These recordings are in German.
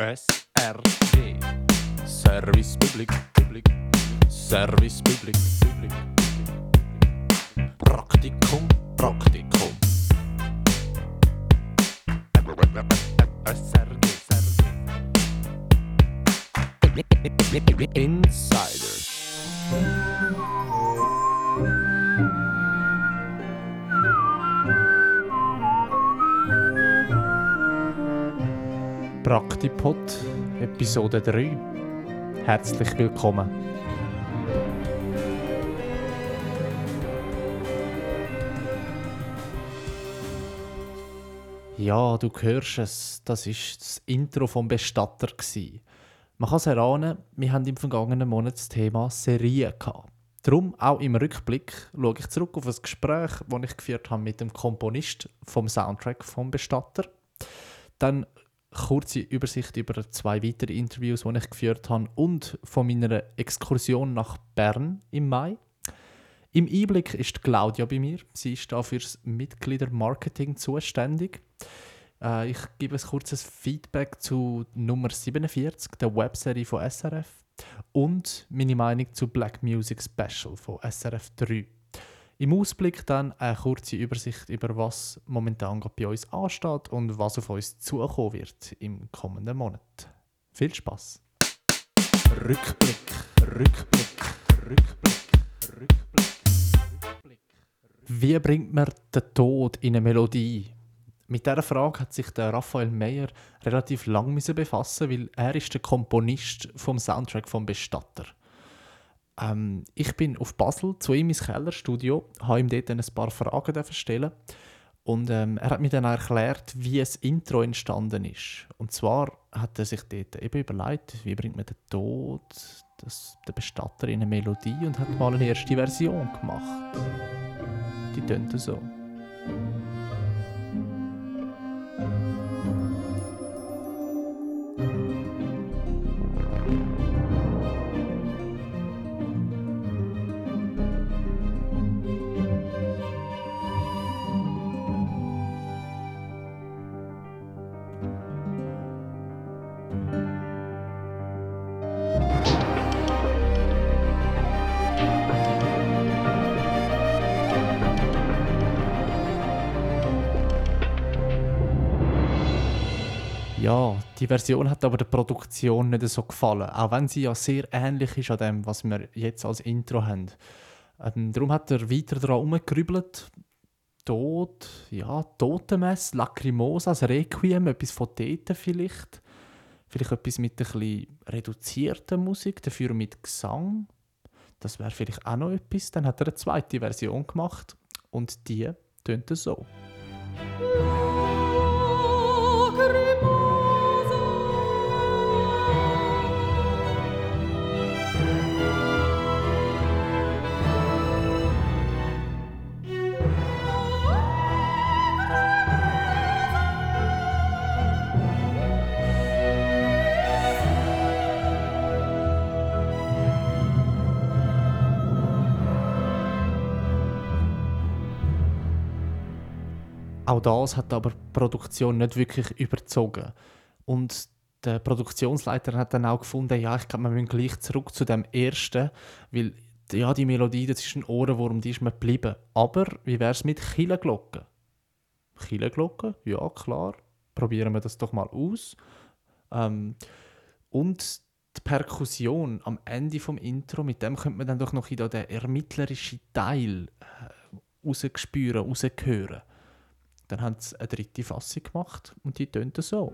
SRG Service Public Public. Service Public Praktipod, Episode 3. Herzlich willkommen. Ja, du hörst es, das ist das Intro vom Bestatter. Man kann es erahnen, wir haben im vergangenen Monat das Thema Serien gehabt. Darum, auch im Rückblick, schaue ich zurück auf ein Gespräch, das ich geführt habe mit dem Komponist vom Soundtrack vom Bestatter. Dann kurze Übersicht über zwei weitere Interviews, die ich geführt habe und von meiner Exkursion nach Bern im Mai. Im Einblick ist Claudia bei mir. Sie ist da fürs Mitgliedermarketing zuständig. Äh, ich gebe ein kurzes Feedback zu Nummer 47, der Webserie von SRF, und meine Meinung zu Black Music Special von SRF 3. Im Ausblick dann eine kurze Übersicht über was momentan bei uns ansteht und was auf uns zukommen wird im kommenden Monat. Viel Spaß! Rückblick, Rückblick, Rückblick, Rückblick, Rückblick. Wie bringt man den Tod in eine Melodie? Mit dieser Frage hat sich der Raphael Meyer relativ lang befassen, weil er ist der Komponist vom Soundtrack vom Bestatter. Ähm, ich bin auf Basel zu ihm ins Kellerstudio, habe ihm dort ein paar Fragen stellen und ähm, er hat mir dann erklärt, wie das Intro entstanden ist. Und zwar hat er sich dort eben überlegt, wie bringt man den Tod, das, den Bestatter in eine Melodie und hat mal eine erste Version gemacht. Die tönt so. Ja, die Version hat aber der Produktion nicht so gefallen, auch wenn sie ja sehr ähnlich ist an dem, was wir jetzt als Intro haben. Ähm, darum hat er weiter daran herumgerübelt. Tod, ja, Totenmess, Lacrimosa, das Requiem, etwas von dort vielleicht. Vielleicht etwas mit ein bisschen reduzierter Musik, dafür mit Gesang. Das wäre vielleicht auch noch etwas. Dann hat er eine zweite Version gemacht und die tönt so. Auch das hat aber die Produktion nicht wirklich überzogen. Und der Produktionsleiter hat dann auch gefunden, ja, ich glaube, wir müssen gleich zurück zu dem ersten, weil ja, die Melodie, das ist ein Ohrenwurm, die ist mir geblieben. Aber wie wäre es mit Killenglocken? Killenglocken? Ja, klar. Probieren wir das doch mal aus. Ähm, und die Perkussion am Ende vom Intro, mit dem könnte man dann doch noch den ermittlerischen Teil äh, rausspüren, raushören. Dann haben sie eine dritte Fassung gemacht und die tönt so.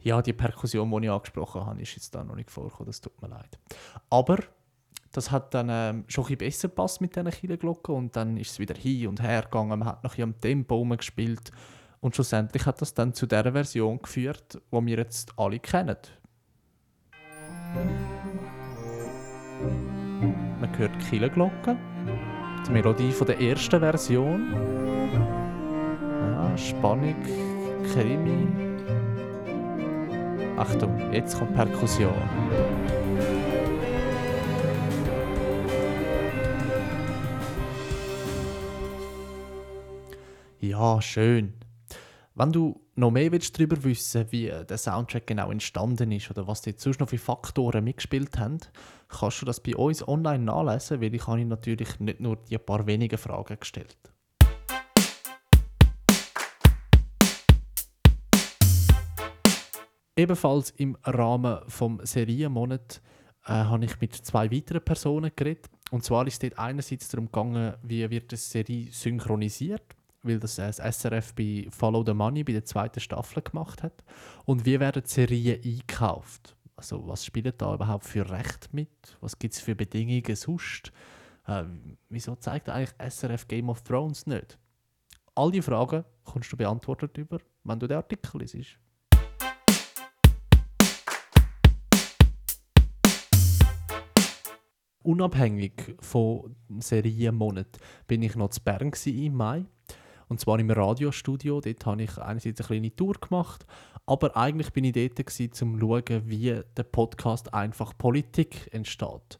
Ja, die Perkussion, die ich angesprochen habe, ist jetzt da noch nicht vorgekommen, das tut mir leid. Aber das hat dann ähm, schon ein besser gepasst mit diesen Kirchenglocken und dann ist es wieder hin und her gegangen, man hat noch am Tempo gespielt und schlussendlich hat das dann zu der Version geführt, die wir jetzt alle kennen. Man hört die Kirchenglocken, die Melodie von der ersten Version. Ja, Spannung, Krimi, Achtung, jetzt kommt Perkussion. Ja, schön. Wenn du noch mehr willst darüber wissen wie der Soundtrack genau entstanden ist oder was dort sonst noch für Faktoren mitgespielt haben, kannst du das bei uns online nachlesen, weil ich habe natürlich nicht nur die paar wenigen Fragen gestellt. Ebenfalls im Rahmen des Serienmonats äh, habe ich mit zwei weiteren Personen geredet. Und zwar ist es dort einerseits darum gegangen, wie wird die Serie synchronisiert, weil das, das SRF bei Follow the Money bei der zweiten Staffel gemacht hat. Und wie werden die Serien eingekauft? Also was spielt da überhaupt für Recht mit? Was gibt es für Bedingungen sonst? Äh, wieso zeigt eigentlich SRF Game of Thrones nicht? All diese Fragen kannst du beantwortet über, wenn du den Artikel liest. unabhängig von Serienmonat bin ich noch zu Bern im Mai. Und zwar im Radiostudio. Dort habe ich einerseits eine kleine Tour gemacht, aber eigentlich bin ich dort, gewesen, um zu schauen, wie der Podcast «Einfach Politik» entsteht.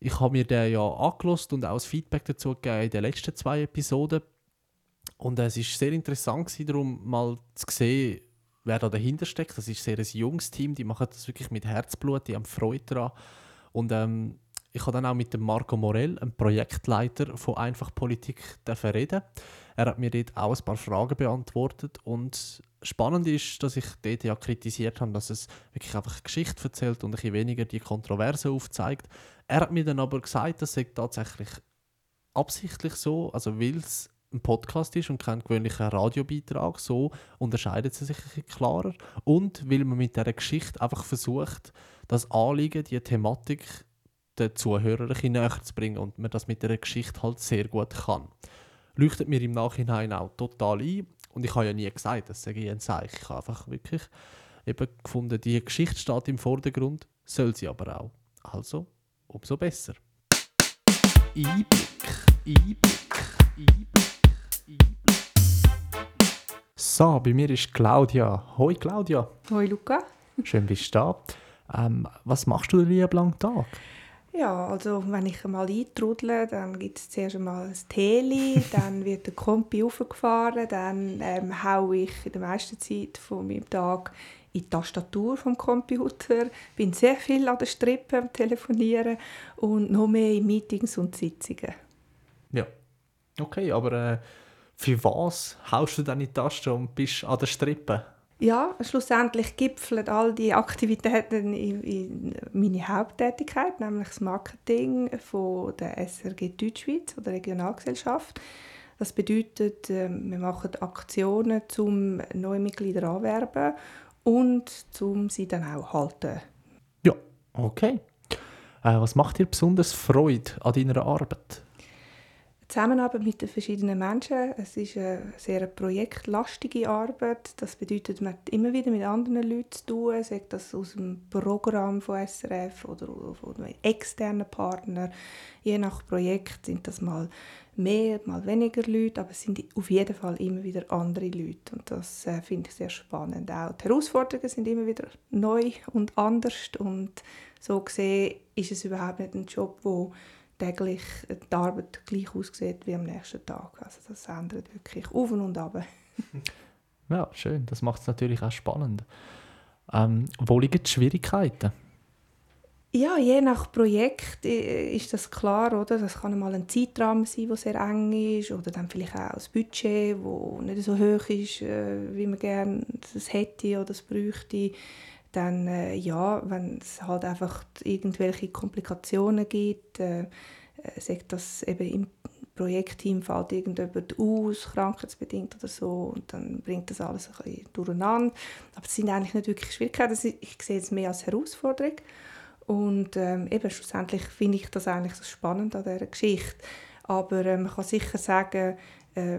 Ich habe mir den ja angelost und auch das Feedback dazu gegeben in den letzten zwei Episoden. Und es ist sehr interessant, darum mal zu sehen, wer da dahinter steckt. Das ist sehr ein junges Team, die machen das wirklich mit Herzblut, die haben Freude daran. Und ähm, ich habe dann auch mit dem Marco Morell, einem Projektleiter von Einfach Politik, reden. Er hat mir dort auch ein paar Fragen beantwortet und spannend ist, dass ich dort ja kritisiert habe, dass es wirklich einfach Geschichte erzählt und ein bisschen weniger die Kontroverse aufzeigt. Er hat mir dann aber gesagt, das sei tatsächlich absichtlich so, also weil es ein Podcast ist und kein gewöhnlicher Radiobeitrag, so unterscheidet sie sich ein bisschen klarer und weil man mit dieser Geschichte einfach versucht, das Anliegen, die Thematik den Zuhörer ein näher zu bringen und man das mit der Geschichte halt sehr gut kann. Leuchtet mir im Nachhinein auch total ein und ich habe ja nie gesagt, das sage ich ein Zeichen. Ich habe einfach wirklich eben gefunden, die Geschichte steht im Vordergrund, soll sie aber auch. Also, umso besser. Einblick, Einblick, Einblick, Einblick. So, bei mir ist Claudia. Hoi Claudia. Hoi Luca. Schön bist du da. Ähm, was machst du den lieben langen Tag? Ja, also wenn ich einmal eintrudle, dann gibt es zuerst einmal ein Teli, dann wird der Kompi aufgefahren, dann ähm, haue ich in der meisten Zeit von meinem Tag in die Tastatur vom Computer, bin sehr viel an der Strippe am Telefonieren und noch mehr in Meetings und Sitzungen. Ja, okay, aber äh, für was haust du dann die Taste und bist an der Strippe? Ja, schlussendlich gipfeln all die Aktivitäten in, in meine Haupttätigkeit, nämlich das Marketing von der SRG Deutschschweiz oder Regionalgesellschaft. Das bedeutet, ähm, wir machen Aktionen, um neue Mitglieder anwerben und um sie dann auch halten. Ja, okay. Äh, was macht dir besonders Freude an deiner Arbeit? Zusammenarbeit mit den verschiedenen Menschen. Es ist eine sehr projektlastige Arbeit. Das bedeutet, man hat immer wieder mit anderen Leuten zu tun, sei das aus dem Programm von SRF oder von externen Partnern. Je nach Projekt sind das mal mehr, mal weniger Leute, aber es sind auf jeden Fall immer wieder andere Leute und das äh, finde ich sehr spannend. Auch die Herausforderungen sind immer wieder neu und anders und so gesehen ist es überhaupt nicht ein Job, wo täglich die Arbeit gleich aussieht wie am nächsten Tag. Also das ändert wirklich auf und ab. ja, schön. Das macht es natürlich auch spannend. Ähm, wo liegen die Schwierigkeiten? Ja, je nach Projekt äh, ist das klar, oder? Das kann mal ein Zeitrahmen sein, der sehr eng ist, oder dann vielleicht auch das Budget, das nicht so hoch ist, äh, wie man gerne das hätte oder das bräuchte dann äh, ja, wenn es halt einfach irgendwelche Komplikationen gibt, äh, äh, sagt das eben im Projektteam fällt irgendjemand aus, krankheitsbedingt oder so, und dann bringt das alles ein bisschen durcheinander. Aber es sind eigentlich nicht wirklich Schwierigkeiten, ich sehe es mehr als Herausforderung. Und ähm, eben schlussendlich finde ich das eigentlich so spannend an dieser Geschichte. Aber äh, man kann sicher sagen, äh,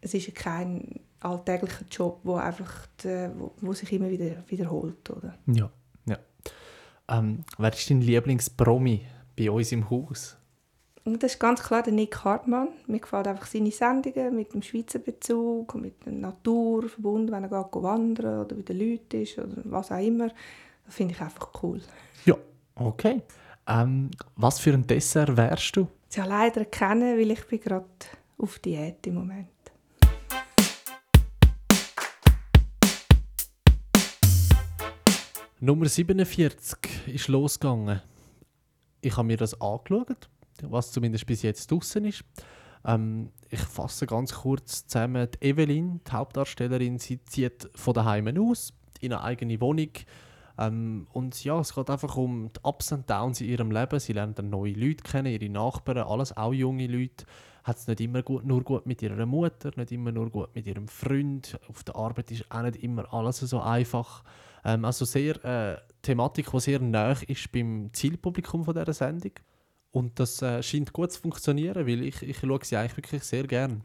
es ist kein alltäglicher Job, wo einfach die, wo, wo, sich immer wieder wiederholt, oder? Ja, ja. Ähm, wer ist dein Lieblingspromi bei uns im Haus? Und das ist ganz klar der Nick Hartmann. Mir gefallen einfach seine Sendungen mit dem Schweizer Bezug, mit der Natur verbunden, wenn er geht wandern oder bei den Leuten ist oder was auch immer. Das finde ich einfach cool. Ja, okay. Ähm, was für ein Dessert wärst du? Ja leider erkennen, weil ich bin gerade auf Diät im Moment. Nummer 47 ist losgegangen. Ich habe mir das angeschaut, was zumindest bis jetzt draußen ist. Ähm, ich fasse ganz kurz zusammen. Die Evelyn, die Hauptdarstellerin, sie zieht von daheim aus in eine eigene Wohnung. Ähm, und ja, es geht einfach um die Ups und Downs in ihrem Leben. Sie lernt dann neue Leute kennen, ihre Nachbarn, alles auch junge Leute. Hat es nicht immer gut, nur gut mit ihrer Mutter, nicht immer nur gut mit ihrem Freund. Auf der Arbeit ist auch nicht immer alles so einfach. Ähm, also sehr äh, Thematik, die sehr nah ist beim Zielpublikum von dieser Sendung. Und das äh, scheint gut zu funktionieren, weil ich, ich schaue sie eigentlich wirklich sehr gerne.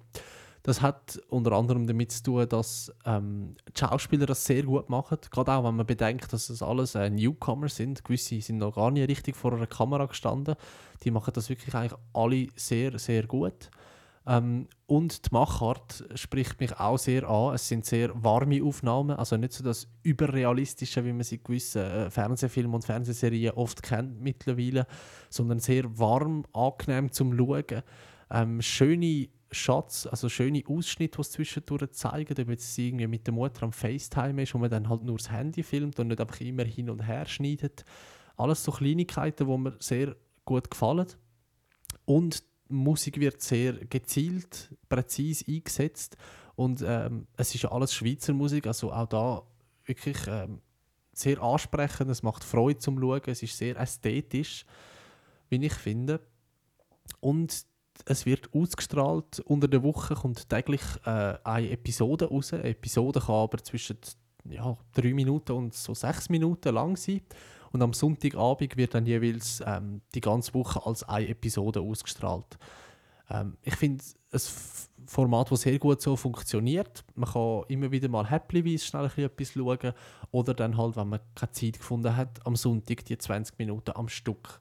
Das hat unter anderem damit zu tun, dass ähm, die Schauspieler das sehr gut machen. Gerade auch, wenn man bedenkt, dass das alles äh, Newcomer sind. Gewisse sind noch gar nicht richtig vor einer Kamera gestanden. Die machen das wirklich eigentlich alle sehr, sehr gut. Ähm, und die Machart spricht mich auch sehr an. Es sind sehr warme Aufnahmen, also nicht so das Überrealistische, wie man sie in gewissen äh, Fernsehfilmen und Fernsehserien oft kennt mittlerweile, sondern sehr warm, angenehm zum Schauen. Ähm, schöne Shots, also schöne Ausschnitte, die es zwischendurch zeigen, ob jetzt sie irgendwie mit der Mutter am FaceTime ist und man dann halt nur das Handy filmt und nicht einfach immer hin und her schneidet. Alles so Kleinigkeiten, die mir sehr gut gefallen. Und Musik wird sehr gezielt, präzise eingesetzt und ähm, es ist alles Schweizer Musik, also auch da wirklich ähm, sehr ansprechend, es macht Freude zum Schauen, es ist sehr ästhetisch, wie ich finde. Und es wird ausgestrahlt, unter der Woche kommt täglich äh, eine Episode raus. Eine Episode kann aber zwischen ja, drei Minuten und so sechs Minuten lang sein. Und am Sonntagabend wird dann jeweils ähm, die ganze Woche als eine Episode ausgestrahlt. Ähm, ich finde ein Format, das sehr gut so funktioniert. Man kann immer wieder mal happyweise schnell etwas schauen oder dann halt, wenn man keine Zeit gefunden hat, am Sonntag die 20 Minuten am Stück.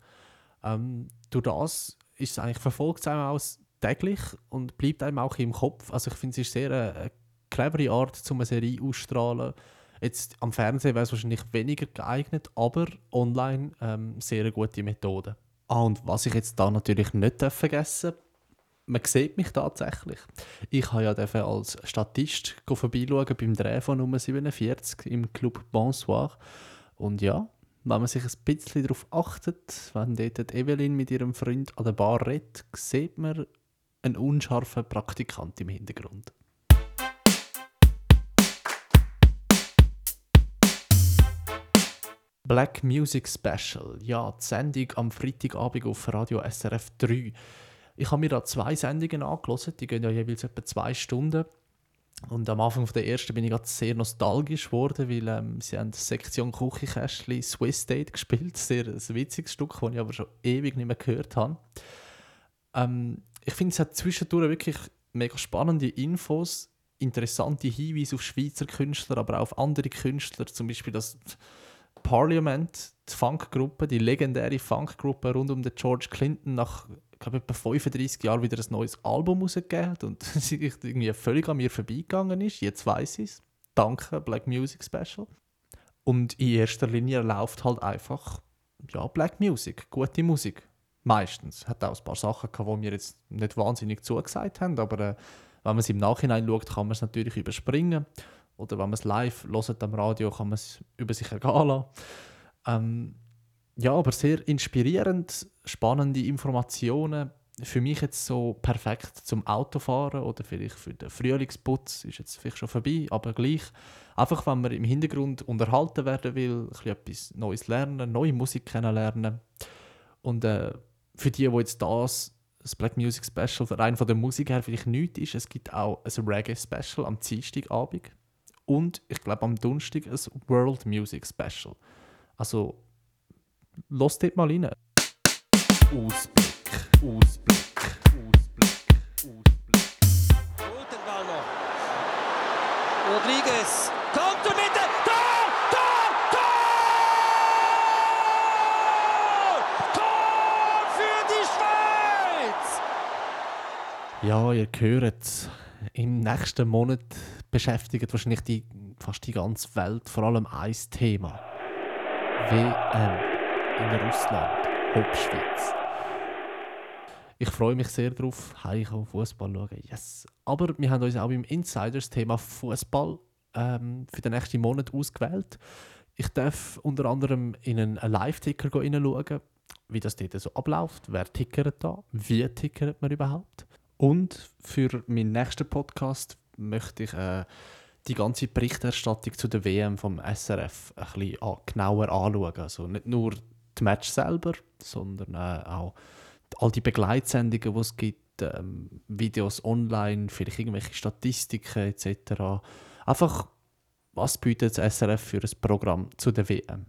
Ähm, durch das ist es eigentlich verfolgt einem auch täglich und bleibt einem auch im Kopf. Also ich finde, es ist sehr eine, eine clevere Art, um eine Serie auszustrahlen Jetzt am Fernsehen wäre es wahrscheinlich weniger geeignet, aber online ähm, sehr eine gute Methode. Ah, und was ich jetzt da natürlich nicht vergessen darf, man sieht mich tatsächlich. Ich habe ja als Statist vorbeischauen beim Dreh von Nummer 47 im Club Bonsoir. Und ja, wenn man sich ein bisschen darauf achtet, wenn dort Evelyn mit ihrem Freund an der Bar redet, sieht man einen unscharfen Praktikant im Hintergrund. Black Music Special. Ja, die Sendung am Freitagabend auf Radio SRF 3. Ich habe mir da zwei Sendungen angelassen, die gehen ja jeweils etwa zwei Stunden. Und am Anfang der ersten bin ich gerade sehr nostalgisch geworden, weil ähm, sie haben Sektion Küchenkästchen Swiss Date gespielt. Sehr ein witziges Stück, das ich aber schon ewig nicht mehr gehört habe. Ähm, ich finde, es hat zwischendurch wirklich mega spannende Infos, interessante Hinweise auf Schweizer Künstler, aber auch auf andere Künstler. Zum Beispiel das Parliament, die Funkgruppe, die legendäre Funkgruppe rund um den George Clinton nach glaube etwa 35 Jahren wieder ein neues Album rausgegeben und sie irgendwie völlig an mir vorbeigegangen ist. Jetzt weiß ich es. Danke, Black Music Special. Und in erster Linie läuft halt einfach ja, Black Music, gute Musik. Meistens. Hat auch ein paar Sachen gehabt, die mir jetzt nicht wahnsinnig zugesagt haben, aber äh, wenn man es im Nachhinein schaut, kann man es natürlich überspringen. Oder wenn man es live hört am Radio, kann man es über sich ergehen lassen. Ähm, ja, aber sehr inspirierend, spannende Informationen. Für mich jetzt so perfekt zum Autofahren oder vielleicht für den Frühlingsputz ist jetzt vielleicht schon vorbei, aber gleich. Einfach, wenn man im Hintergrund unterhalten werden will, etwas Neues lernen, neue Musik kennenlernen. Und äh, für die, die jetzt das, das Black Music Special rein von der Musik her vielleicht nichts ist, es gibt auch ein Reggae Special am Dienstagabend und ich glaube am Donnerstag ein World Music Special. Also, los dort mal rein. Ausblick, Ausblick, Ausblick, Ausblick. Guten Ball noch. Rodriguez kommt zur Mitte. Tor! Tor! Tor! Tor für die Schweiz! Ja, ihr hört im nächsten Monat beschäftigt wahrscheinlich die, fast die ganze Welt vor allem ein Thema. WM in Russland, Hauptschweiz. Ich freue mich sehr darauf, heimkommen, Fußball schauen. Yes. Aber wir haben uns auch im Insiders-Thema Fußball ähm, für den nächsten Monat ausgewählt. Ich darf unter anderem in einen Live-Ticker hineinschauen, wie das dort so abläuft. Wer tickert da? Wie tickert man überhaupt? Und für meinen nächsten Podcast möchte ich äh, die ganze Berichterstattung zu der WM vom SRF ein bisschen genauer anschauen. Also nicht nur die Match selber, sondern äh, auch all die Begleitsendungen, die es gibt, ähm, Videos online, vielleicht irgendwelche Statistiken etc. Einfach, was bietet das SRF für ein Programm zu der WM?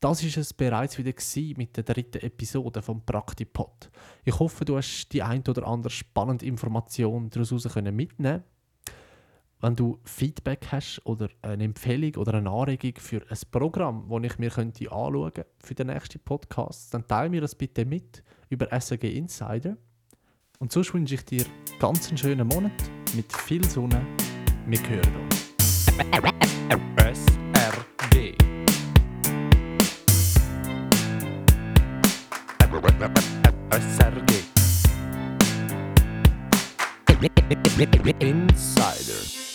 Das war es bereits wieder mit der dritten Episode vom Praktipod. Ich hoffe, du hast die ein oder andere spannende Information daraus mitnehmen Wenn du Feedback hast oder eine Empfehlung oder eine Anregung für ein Programm, das ich mir könnte anschauen könnte für den nächsten Podcast, dann teile mir das bitte mit über SAG Insider. Und sonst wünsche ich dir ganz einen schönen Monat mit viel Sonne. Wir hören uns. Insider